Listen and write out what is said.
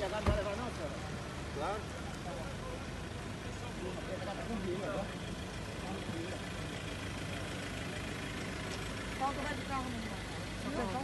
pegar não vai levar não, senhora? Claro. Falta vai de carro, meu irmão.